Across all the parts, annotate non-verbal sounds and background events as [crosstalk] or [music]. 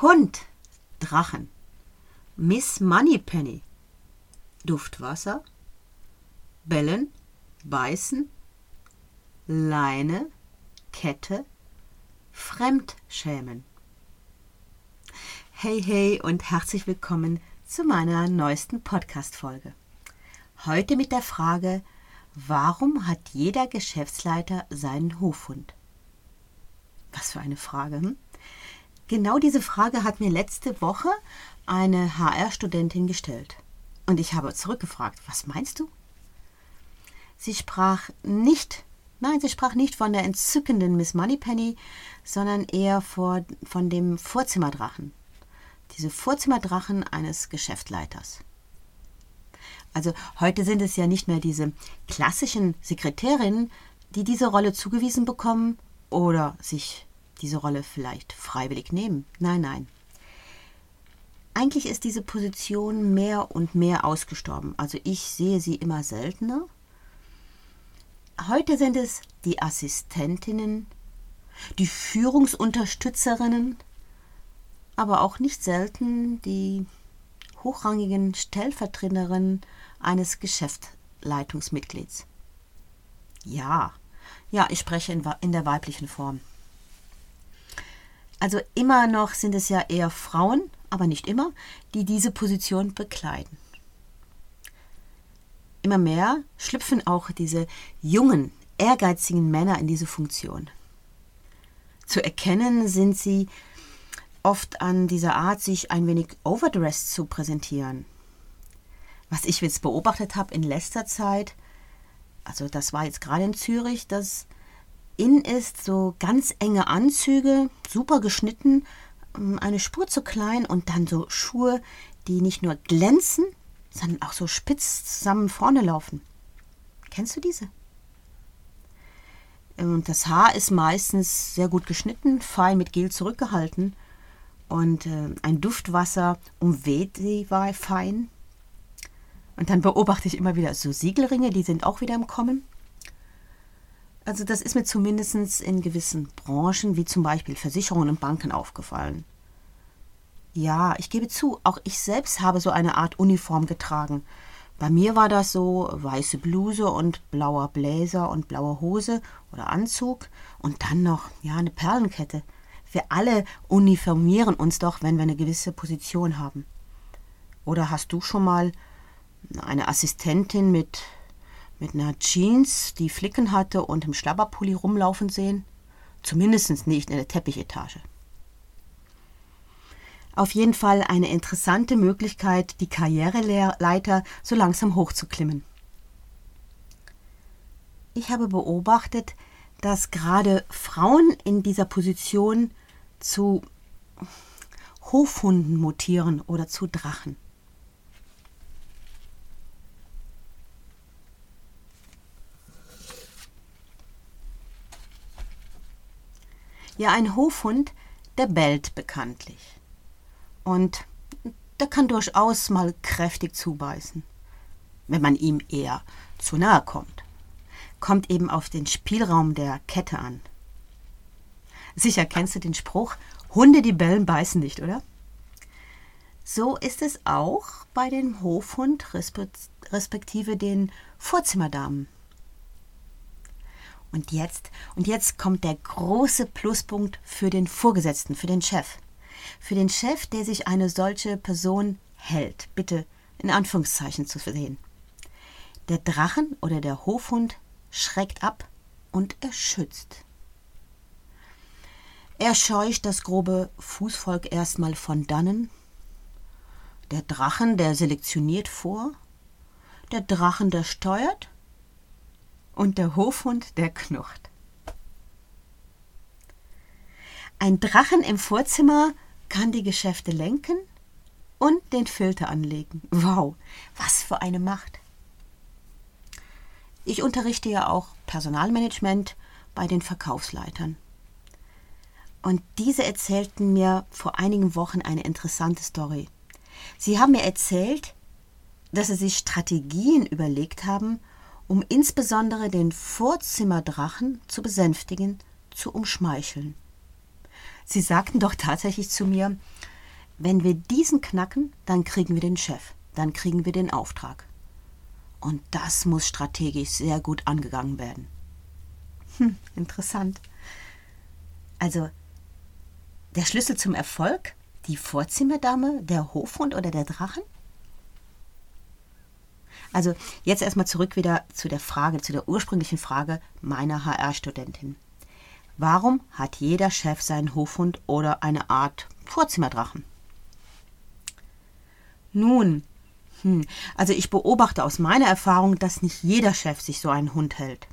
Hund, Drachen. Miss Moneypenny, Duftwasser, Bellen, Beißen, Leine, Kette, Fremdschämen. Hey, hey und herzlich willkommen zu meiner neuesten Podcast-Folge. Heute mit der Frage, warum hat jeder Geschäftsleiter seinen Hofhund? Was für eine Frage, hm? Genau diese Frage hat mir letzte Woche eine HR-Studentin gestellt. Und ich habe zurückgefragt, was meinst du? Sie sprach nicht, nein, sie sprach nicht von der entzückenden Miss Moneypenny, sondern eher vor, von dem Vorzimmerdrachen. Diese Vorzimmerdrachen eines Geschäftsleiters. Also heute sind es ja nicht mehr diese klassischen Sekretärinnen, die diese Rolle zugewiesen bekommen oder sich diese Rolle vielleicht freiwillig nehmen. Nein, nein. Eigentlich ist diese Position mehr und mehr ausgestorben. Also ich sehe sie immer seltener. Heute sind es die Assistentinnen, die Führungsunterstützerinnen, aber auch nicht selten die hochrangigen Stellvertreterinnen eines Geschäftsleitungsmitglieds. Ja, ja, ich spreche in, in der weiblichen Form. Also immer noch sind es ja eher Frauen, aber nicht immer, die diese Position bekleiden. Immer mehr schlüpfen auch diese jungen, ehrgeizigen Männer in diese Funktion. Zu erkennen sind sie oft an dieser Art, sich ein wenig overdressed zu präsentieren. Was ich jetzt beobachtet habe in letzter Zeit, also das war jetzt gerade in Zürich, dass in ist so ganz enge Anzüge, super geschnitten, ähm, eine Spur zu klein und dann so Schuhe, die nicht nur glänzen, sondern auch so spitz zusammen vorne laufen. Kennst du diese? Und das Haar ist meistens sehr gut geschnitten, fein mit Gel zurückgehalten. Und äh, ein Duftwasser umweht sie fein. Und dann beobachte ich immer wieder so Siegelringe, die sind auch wieder im Kommen. Also das ist mir zumindest in gewissen Branchen, wie zum Beispiel Versicherungen und Banken, aufgefallen. Ja, ich gebe zu, auch ich selbst habe so eine Art Uniform getragen. Bei mir war das so weiße Bluse und blauer Bläser und blaue Hose oder Anzug und dann noch, ja, eine Perlenkette. Wir alle uniformieren uns doch, wenn wir eine gewisse Position haben. Oder hast du schon mal eine Assistentin mit mit einer Jeans, die Flicken hatte und im Schlabberpulli rumlaufen sehen? Zumindest nicht in der Teppichetage. Auf jeden Fall eine interessante Möglichkeit, die Karriereleiter so langsam hochzuklimmen. Ich habe beobachtet, dass gerade Frauen in dieser Position zu Hofhunden mutieren oder zu Drachen. Ja, ein Hofhund, der bellt bekanntlich. Und der kann durchaus mal kräftig zubeißen, wenn man ihm eher zu nahe kommt. Kommt eben auf den Spielraum der Kette an. Sicher kennst du den Spruch, Hunde, die bellen, beißen nicht, oder? So ist es auch bei dem Hofhund respektive den Vorzimmerdamen. Und jetzt, und jetzt kommt der große Pluspunkt für den Vorgesetzten, für den Chef. Für den Chef, der sich eine solche Person hält. Bitte in Anführungszeichen zu sehen. Der Drachen oder der Hofhund schreckt ab und er schützt. Er scheucht das grobe Fußvolk erstmal von dannen. Der Drachen, der selektioniert vor. Der Drachen, der steuert und der Hofhund, der knurrt. Ein Drachen im Vorzimmer kann die Geschäfte lenken und den Filter anlegen. Wow, was für eine Macht. Ich unterrichte ja auch Personalmanagement bei den Verkaufsleitern. Und diese erzählten mir vor einigen Wochen eine interessante Story. Sie haben mir erzählt, dass sie sich Strategien überlegt haben, um insbesondere den Vorzimmerdrachen zu besänftigen, zu umschmeicheln. Sie sagten doch tatsächlich zu mir, wenn wir diesen knacken, dann kriegen wir den Chef, dann kriegen wir den Auftrag. Und das muss strategisch sehr gut angegangen werden. Hm, interessant. Also, der Schlüssel zum Erfolg? Die Vorzimmerdame, der Hofhund oder der Drachen? Also jetzt erstmal zurück wieder zu der Frage, zu der ursprünglichen Frage meiner HR-Studentin. Warum hat jeder Chef seinen Hofhund oder eine Art Vorzimmerdrachen? Nun, hm, also ich beobachte aus meiner Erfahrung, dass nicht jeder Chef sich so einen Hund hält.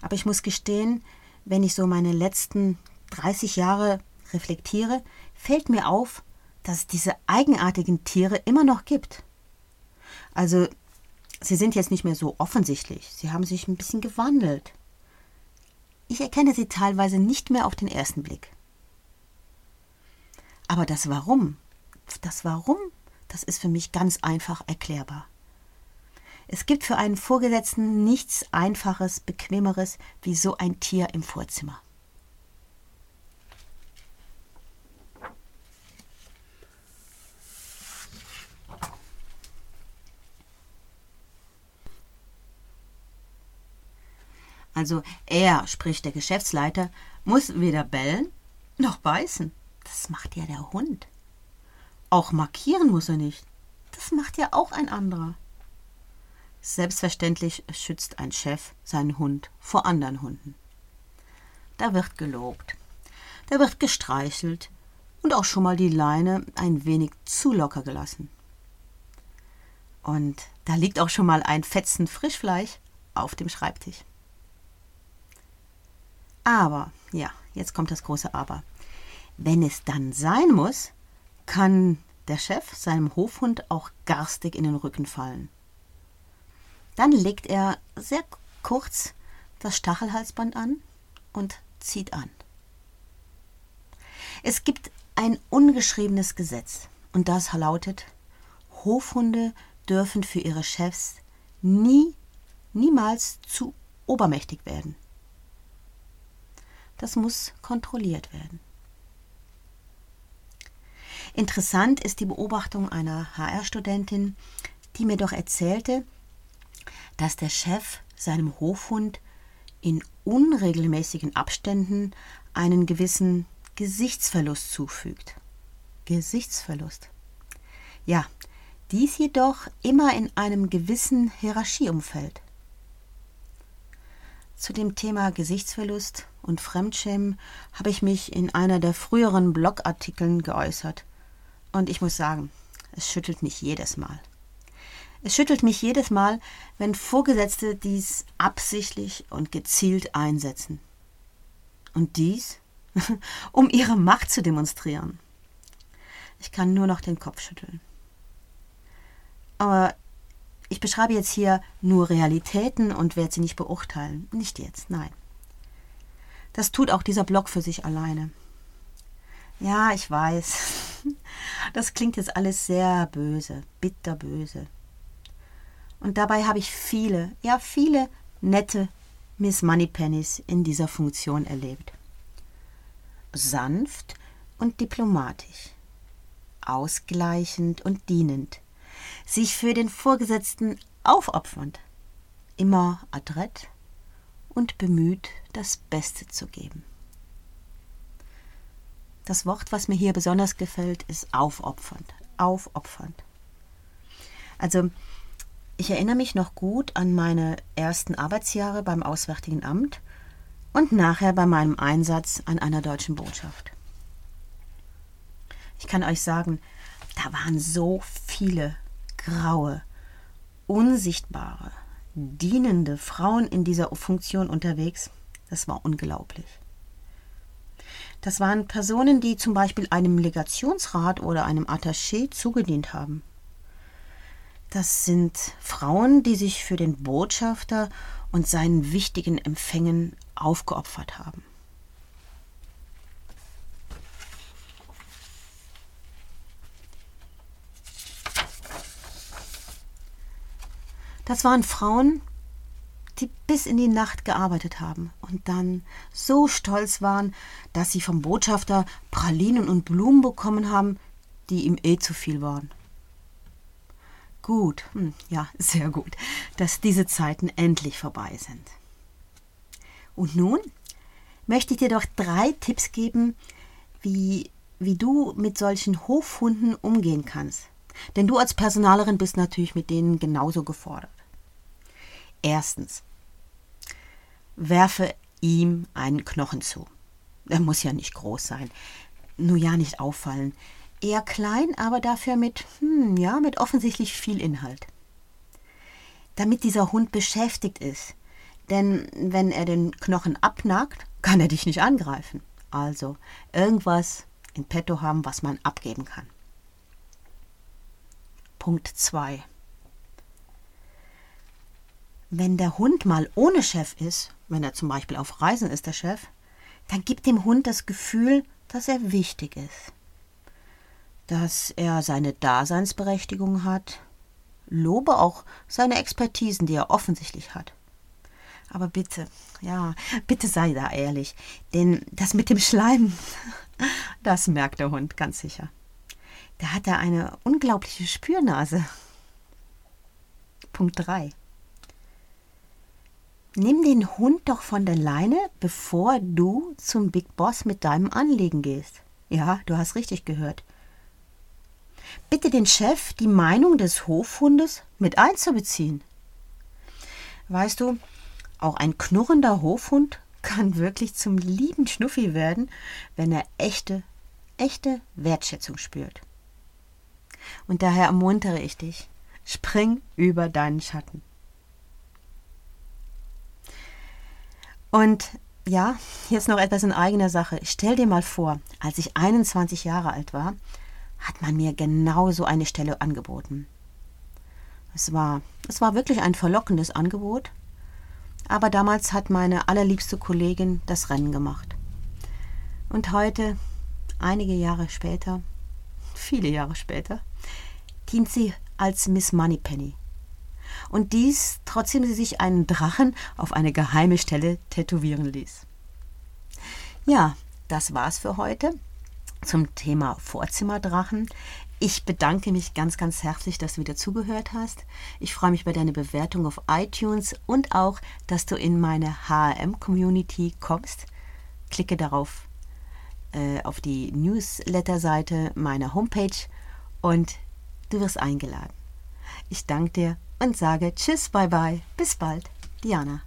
Aber ich muss gestehen, wenn ich so meine letzten 30 Jahre reflektiere, fällt mir auf, dass es diese eigenartigen Tiere immer noch gibt. Also, sie sind jetzt nicht mehr so offensichtlich. Sie haben sich ein bisschen gewandelt. Ich erkenne sie teilweise nicht mehr auf den ersten Blick. Aber das Warum, das Warum, das ist für mich ganz einfach erklärbar. Es gibt für einen Vorgesetzten nichts Einfaches, Bequemeres wie so ein Tier im Vorzimmer. Also er, sprich der Geschäftsleiter, muss weder bellen noch beißen. Das macht ja der Hund. Auch markieren muss er nicht. Das macht ja auch ein anderer. Selbstverständlich schützt ein Chef seinen Hund vor anderen Hunden. Da wird gelobt, da wird gestreichelt und auch schon mal die Leine ein wenig zu locker gelassen. Und da liegt auch schon mal ein Fetzen Frischfleisch auf dem Schreibtisch. Aber, ja, jetzt kommt das große Aber. Wenn es dann sein muss, kann der Chef seinem Hofhund auch garstig in den Rücken fallen. Dann legt er sehr kurz das Stachelhalsband an und zieht an. Es gibt ein ungeschriebenes Gesetz und das lautet, Hofhunde dürfen für ihre Chefs nie, niemals zu obermächtig werden. Das muss kontrolliert werden. Interessant ist die Beobachtung einer HR-Studentin, die mir doch erzählte, dass der Chef seinem Hofhund in unregelmäßigen Abständen einen gewissen Gesichtsverlust zufügt. Gesichtsverlust. Ja, dies jedoch immer in einem gewissen Hierarchieumfeld. Zu dem Thema Gesichtsverlust und Fremdschämen habe ich mich in einer der früheren Blogartikeln geäußert. Und ich muss sagen, es schüttelt mich jedes Mal. Es schüttelt mich jedes Mal, wenn Vorgesetzte dies absichtlich und gezielt einsetzen. Und dies, [laughs] um ihre Macht zu demonstrieren. Ich kann nur noch den Kopf schütteln. Aber ich beschreibe jetzt hier nur Realitäten und werde sie nicht beurteilen. Nicht jetzt, nein. Das tut auch dieser Blog für sich alleine. Ja, ich weiß. [laughs] Das klingt jetzt alles sehr böse, bitterböse. Und dabei habe ich viele, ja viele nette Miss Moneypennies in dieser Funktion erlebt. Sanft und diplomatisch, ausgleichend und dienend, sich für den Vorgesetzten aufopfernd, immer adrett und bemüht, das Beste zu geben. Das Wort, was mir hier besonders gefällt, ist aufopfernd. Aufopfernd. Also, ich erinnere mich noch gut an meine ersten Arbeitsjahre beim Auswärtigen Amt und nachher bei meinem Einsatz an einer deutschen Botschaft. Ich kann euch sagen, da waren so viele graue, unsichtbare, dienende Frauen in dieser Funktion unterwegs. Das war unglaublich. Das waren Personen, die zum Beispiel einem Legationsrat oder einem Attaché zugedient haben. Das sind Frauen, die sich für den Botschafter und seinen wichtigen Empfängen aufgeopfert haben. Das waren Frauen, die bis in die Nacht gearbeitet haben und dann so stolz waren, dass sie vom Botschafter Pralinen und Blumen bekommen haben, die ihm eh zu viel waren. Gut, hm, ja, [laughs] sehr gut, dass diese Zeiten endlich vorbei sind. Und nun möchte ich dir doch drei Tipps geben, wie, wie du mit solchen Hofhunden umgehen kannst. Denn du als Personalerin bist natürlich mit denen genauso gefordert. Erstens, werfe ihm einen Knochen zu. Er muss ja nicht groß sein, nur ja nicht auffallen. Eher klein, aber dafür mit, hm, ja, mit offensichtlich viel Inhalt. Damit dieser Hund beschäftigt ist. Denn wenn er den Knochen abnagt, kann er dich nicht angreifen. Also irgendwas in petto haben, was man abgeben kann. Punkt 2. Wenn der Hund mal ohne Chef ist, wenn er zum Beispiel auf Reisen ist, der Chef, dann gibt dem Hund das Gefühl, dass er wichtig ist, dass er seine Daseinsberechtigung hat, lobe auch seine Expertisen, die er offensichtlich hat. Aber bitte, ja, bitte sei da ehrlich, denn das mit dem Schleim, [laughs] das merkt der Hund ganz sicher. Da hat er eine unglaubliche Spürnase. Punkt 3. Nimm den Hund doch von der Leine, bevor du zum Big Boss mit deinem Anliegen gehst. Ja, du hast richtig gehört. Bitte den Chef, die Meinung des Hofhundes mit einzubeziehen. Weißt du, auch ein knurrender Hofhund kann wirklich zum lieben Schnuffi werden, wenn er echte, echte Wertschätzung spürt. Und daher ermuntere ich dich, spring über deinen Schatten. Und ja, jetzt noch etwas in eigener Sache. Stell dir mal vor, als ich 21 Jahre alt war, hat man mir genau so eine Stelle angeboten. Es war, es war wirklich ein verlockendes Angebot, aber damals hat meine allerliebste Kollegin das Rennen gemacht. Und heute, einige Jahre später, viele Jahre später, dient sie als Miss Moneypenny und dies, trotzdem sie sich einen Drachen auf eine geheime Stelle tätowieren ließ. Ja, das war's für heute zum Thema Vorzimmerdrachen. Ich bedanke mich ganz, ganz herzlich, dass du wieder zugehört hast. Ich freue mich über deine Bewertung auf iTunes und auch, dass du in meine HRM-Community kommst. Klicke darauf äh, auf die Newsletter-Seite meiner Homepage und du wirst eingeladen. Ich danke dir und sage Tschüss, bye bye, bis bald, Diana.